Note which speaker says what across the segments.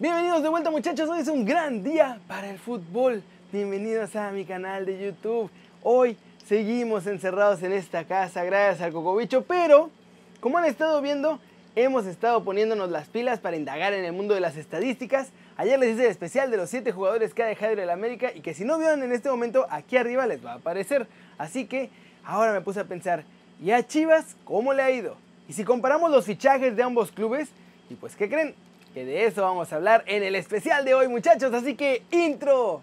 Speaker 1: Bienvenidos de vuelta muchachos, hoy es un gran día para el fútbol. Bienvenidos a mi canal de YouTube. Hoy seguimos encerrados en esta casa gracias al Cocobicho, pero como han estado viendo, hemos estado poniéndonos las pilas para indagar en el mundo de las estadísticas. Ayer les hice el especial de los 7 jugadores que ha dejado el América y que si no vieron en este momento, aquí arriba les va a aparecer. Así que ahora me puse a pensar, ¿y a Chivas cómo le ha ido? Y si comparamos los fichajes de ambos clubes, y pues ¿qué creen? De eso vamos a hablar en el especial de hoy muchachos, así que intro.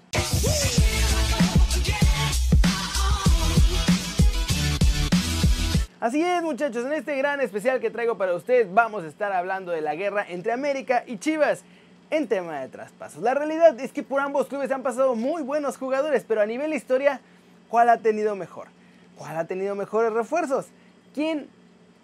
Speaker 1: Así es muchachos, en este gran especial que traigo para ustedes vamos a estar hablando de la guerra entre América y Chivas en tema de traspasos. La realidad es que por ambos clubes han pasado muy buenos jugadores, pero a nivel historia, ¿cuál ha tenido mejor? ¿Cuál ha tenido mejores refuerzos? ¿Quién,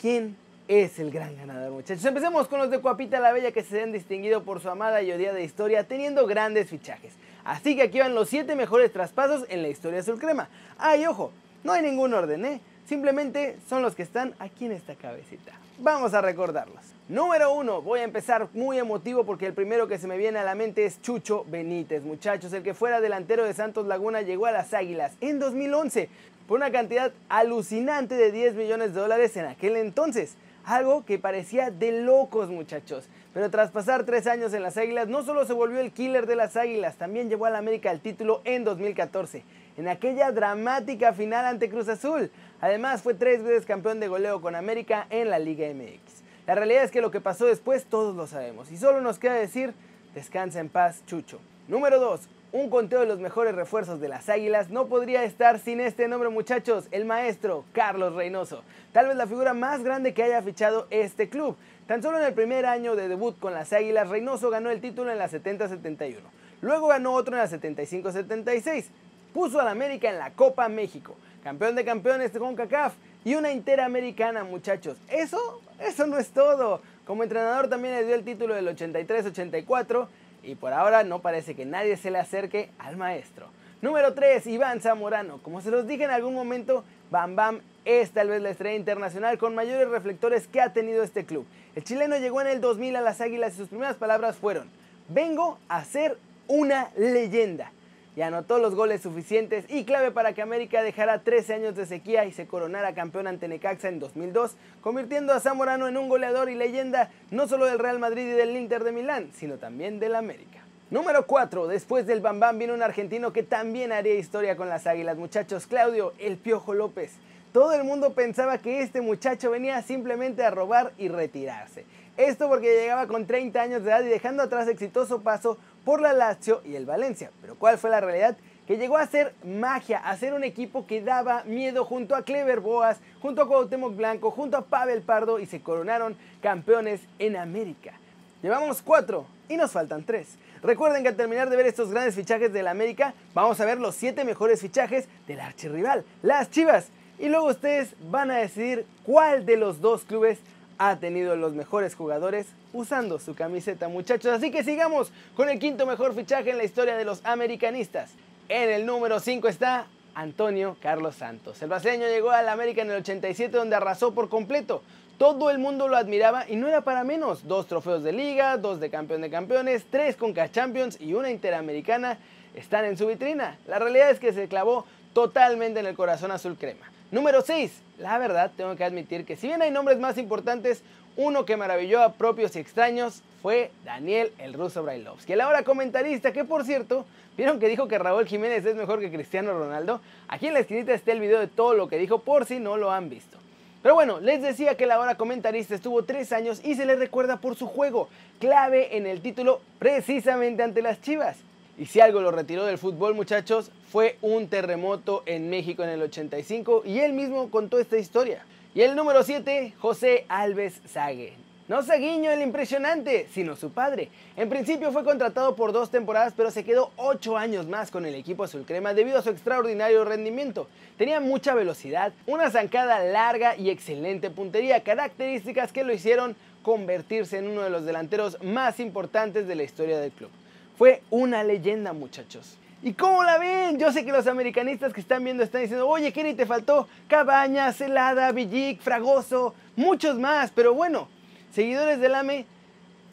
Speaker 1: quién es el gran ganador, muchachos? Empecemos con los de Cuapita la Bella que se han distinguido por su amada y odiada historia, teniendo grandes fichajes. Así que aquí van los 7 mejores traspasos en la historia azul crema. Ay, ojo, no hay ningún orden, ¿eh? Simplemente son los que están aquí en esta cabecita. Vamos a recordarlos. Número 1, voy a empezar muy emotivo porque el primero que se me viene a la mente es Chucho Benítez, muchachos, el que fuera delantero de Santos Laguna llegó a las Águilas en 2011 por una cantidad alucinante de 10 millones de dólares en aquel entonces. Algo que parecía de locos muchachos. Pero tras pasar tres años en las Águilas, no solo se volvió el killer de las Águilas, también llevó al América el título en 2014, en aquella dramática final ante Cruz Azul. Además, fue tres veces campeón de goleo con América en la Liga MX. La realidad es que lo que pasó después todos lo sabemos y solo nos queda decir, descansa en paz, Chucho. Número 2. Un conteo de los mejores refuerzos de las Águilas no podría estar sin este nombre muchachos, el maestro Carlos Reynoso. Tal vez la figura más grande que haya fichado este club. Tan solo en el primer año de debut con las Águilas, Reynoso ganó el título en la 70-71. Luego ganó otro en la 75-76. Puso al América en la Copa México campeón de campeones con CACAF y una interamericana, muchachos. Eso, eso no es todo. Como entrenador también le dio el título del 83-84 y por ahora no parece que nadie se le acerque al maestro. Número 3, Iván Zamorano. Como se los dije en algún momento, Bam Bam es tal vez la estrella internacional con mayores reflectores que ha tenido este club. El chileno llegó en el 2000 a las Águilas y sus primeras palabras fueron, vengo a ser una leyenda y anotó los goles suficientes y clave para que América dejara 13 años de sequía y se coronara campeón ante Necaxa en 2002, convirtiendo a Zamorano en un goleador y leyenda no solo del Real Madrid y del Inter de Milán, sino también del América. Número 4. Después del Bambam viene un argentino que también haría historia con las Águilas, muchachos, Claudio El Piojo López. Todo el mundo pensaba que este muchacho venía simplemente a robar y retirarse. Esto porque llegaba con 30 años de edad y dejando atrás exitoso paso por la Lazio y el Valencia. Pero ¿cuál fue la realidad? Que llegó a ser magia, a ser un equipo que daba miedo junto a Clever Boas, junto a Cuauhtémoc Blanco, junto a Pavel Pardo y se coronaron campeones en América. Llevamos cuatro y nos faltan tres. Recuerden que al terminar de ver estos grandes fichajes del América, vamos a ver los siete mejores fichajes del archirrival, las Chivas. Y luego ustedes van a decidir cuál de los dos clubes ha tenido los mejores jugadores usando su camiseta, muchachos. Así que sigamos con el quinto mejor fichaje en la historia de los americanistas. En el número 5 está Antonio Carlos Santos. El brasileño llegó al América en el 87 donde arrasó por completo. Todo el mundo lo admiraba y no era para menos. Dos trofeos de liga, dos de campeón de campeones, tres Conca Champions y una interamericana están en su vitrina. La realidad es que se clavó totalmente en el corazón azul crema. Número 6. La verdad, tengo que admitir que si bien hay nombres más importantes, uno que maravilló a propios y extraños fue Daniel el ruso Brailovsky, el ahora comentarista que por cierto, vieron que dijo que Raúl Jiménez es mejor que Cristiano Ronaldo. Aquí en la esquinita está el video de todo lo que dijo por si no lo han visto. Pero bueno, les decía que el ahora comentarista estuvo tres años y se le recuerda por su juego, clave en el título precisamente ante las Chivas. Y si algo lo retiró del fútbol, muchachos, fue un terremoto en México en el 85 y él mismo contó esta historia. Y el número 7, José Alves Sague. No Saguiño el impresionante, sino su padre. En principio fue contratado por dos temporadas, pero se quedó ocho años más con el equipo azul crema debido a su extraordinario rendimiento. Tenía mucha velocidad, una zancada larga y excelente puntería, características que lo hicieron convertirse en uno de los delanteros más importantes de la historia del club. Fue una leyenda, muchachos. ¿Y cómo la ven? Yo sé que los americanistas que están viendo están diciendo, oye, Kenny, te faltó Cabañas, Celada, Villic, Fragoso, muchos más. Pero bueno, seguidores del AME,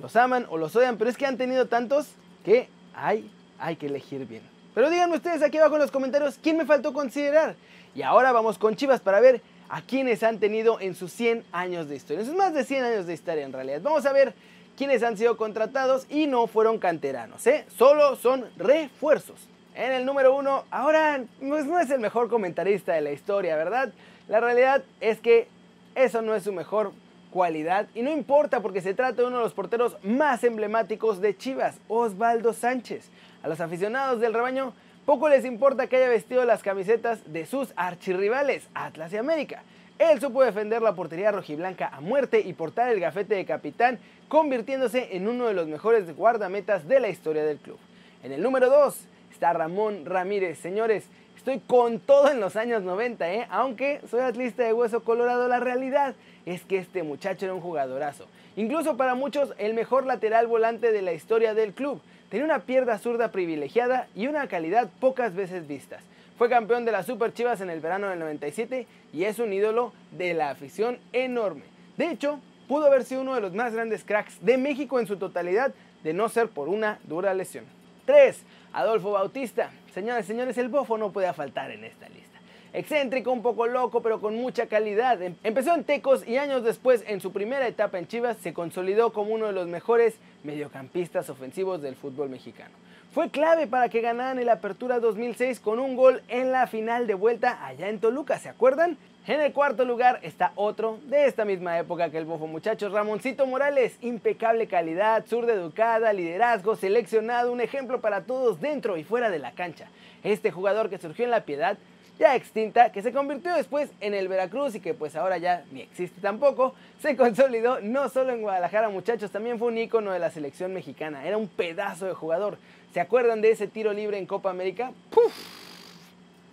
Speaker 1: los aman o los odian, pero es que han tenido tantos que hay, hay que elegir bien. Pero díganme ustedes aquí abajo en los comentarios quién me faltó considerar. Y ahora vamos con Chivas para ver a quienes han tenido en sus 100 años de historia. En sus más de 100 años de historia en realidad. Vamos a ver quiénes han sido contratados y no fueron canteranos, ¿eh? Solo son refuerzos. En el número uno, ahora pues no es el mejor comentarista de la historia, ¿verdad? La realidad es que eso no es su mejor cualidad y no importa porque se trata de uno de los porteros más emblemáticos de Chivas, Osvaldo Sánchez. A los aficionados del rebaño poco les importa que haya vestido las camisetas de sus archirrivales, Atlas y América. Él supo defender la portería rojiblanca a muerte y portar el gafete de capitán, convirtiéndose en uno de los mejores guardametas de la historia del club. En el número 2 está Ramón Ramírez. Señores, estoy con todo en los años 90, ¿eh? aunque soy atlista de hueso colorado, la realidad es que este muchacho era un jugadorazo. Incluso para muchos el mejor lateral volante de la historia del club. Tenía una pierna zurda privilegiada y una calidad pocas veces vistas. Fue campeón de las Super Chivas en el verano del 97 y es un ídolo de la afición enorme. De hecho, pudo haber sido uno de los más grandes cracks de México en su totalidad, de no ser por una dura lesión. 3. Adolfo Bautista. Señores, señores, el bofo no puede faltar en esta lista. Excéntrico, un poco loco, pero con mucha calidad. Em, empezó en Tecos y años después, en su primera etapa en Chivas, se consolidó como uno de los mejores mediocampistas ofensivos del fútbol mexicano. Fue clave para que ganaran el Apertura 2006 con un gol en la final de vuelta allá en Toluca, ¿se acuerdan? En el cuarto lugar está otro de esta misma época que el bofo muchachos, Ramoncito Morales, impecable calidad, zurda educada, liderazgo, seleccionado, un ejemplo para todos dentro y fuera de la cancha. Este jugador que surgió en la piedad ya extinta, que se convirtió después en el Veracruz y que pues ahora ya ni existe tampoco, se consolidó no solo en Guadalajara muchachos, también fue un ícono de la selección mexicana, era un pedazo de jugador. ¿Se acuerdan de ese tiro libre en Copa América? ¡Puf!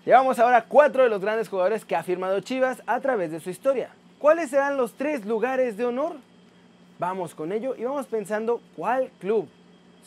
Speaker 1: Llevamos ahora cuatro de los grandes jugadores que ha firmado Chivas a través de su historia. ¿Cuáles serán los tres lugares de honor? Vamos con ello y vamos pensando cuál club,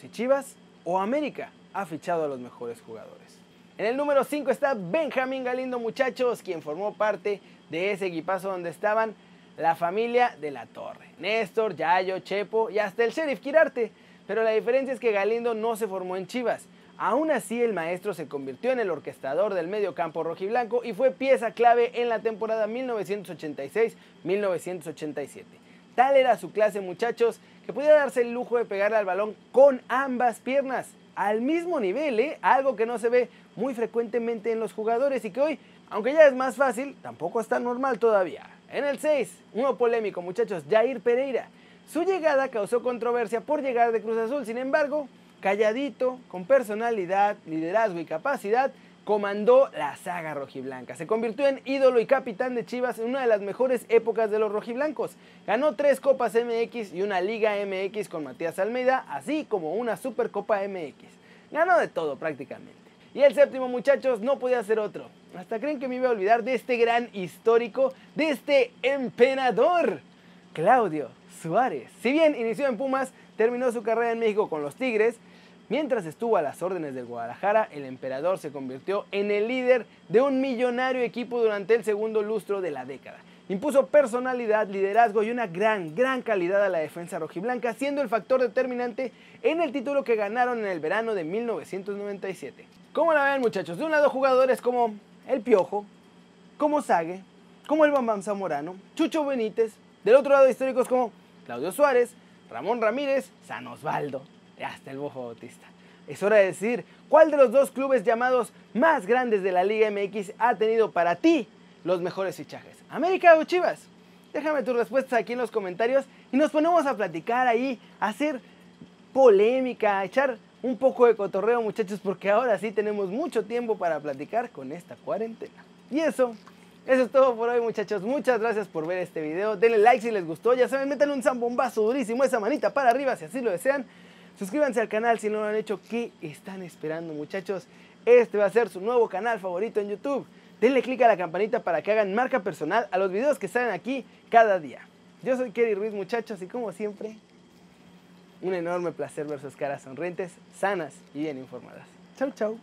Speaker 1: si Chivas o América, ha fichado a los mejores jugadores. En el número 5 está Benjamín Galindo, muchachos, quien formó parte de ese equipazo donde estaban la familia de la Torre. Néstor, Yayo, Chepo y hasta el sheriff Quirarte. Pero la diferencia es que Galindo no se formó en Chivas. Aún así, el maestro se convirtió en el orquestador del medio campo rojiblanco y fue pieza clave en la temporada 1986-1987. Tal era su clase, muchachos, que podía darse el lujo de pegarle al balón con ambas piernas al mismo nivel, ¿eh? algo que no se ve muy frecuentemente en los jugadores y que hoy, aunque ya es más fácil, tampoco está normal todavía. En el 6, uno polémico muchachos, Jair Pereira. Su llegada causó controversia por llegar de Cruz Azul, sin embargo, calladito, con personalidad, liderazgo y capacidad, comandó la saga rojiblanca. Se convirtió en ídolo y capitán de Chivas en una de las mejores épocas de los rojiblancos. Ganó tres Copas MX y una Liga MX con Matías Almeida, así como una Supercopa MX. Ganó de todo prácticamente. Y el séptimo, muchachos, no podía ser otro. Hasta creen que me iba a olvidar de este gran histórico, de este emperador, Claudio Suárez. Si bien inició en Pumas, terminó su carrera en México con los Tigres, Mientras estuvo a las órdenes del Guadalajara, el emperador se convirtió en el líder de un millonario equipo durante el segundo lustro de la década. Impuso personalidad, liderazgo y una gran, gran calidad a la defensa rojiblanca, siendo el factor determinante en el título que ganaron en el verano de 1997. ¿Cómo la ven muchachos? De un lado jugadores como El Piojo, como Sague, como el Bambam Zamorano, Chucho Benítez, del otro lado históricos como Claudio Suárez, Ramón Ramírez, San Osvaldo, hasta el Bofo Bautista. Es hora de decir cuál de los dos clubes llamados más grandes de la Liga MX ha tenido para ti los mejores fichajes. ¿América o Chivas? Déjame tus respuestas aquí en los comentarios y nos ponemos a platicar ahí, a hacer polémica, a echar un poco de cotorreo muchachos, porque ahora sí tenemos mucho tiempo para platicar con esta cuarentena. Y eso, eso es todo por hoy muchachos. Muchas gracias por ver este video. Denle like si les gustó. Ya saben, métanle un zambombazo durísimo, esa manita para arriba si así lo desean. Suscríbanse al canal si no lo han hecho. ¿Qué están esperando, muchachos? Este va a ser su nuevo canal favorito en YouTube. Denle click a la campanita para que hagan marca personal a los videos que salen aquí cada día. Yo soy Kerry Ruiz, muchachos, y como siempre, un enorme placer ver sus caras sonrientes, sanas y bien informadas. Chau, chau.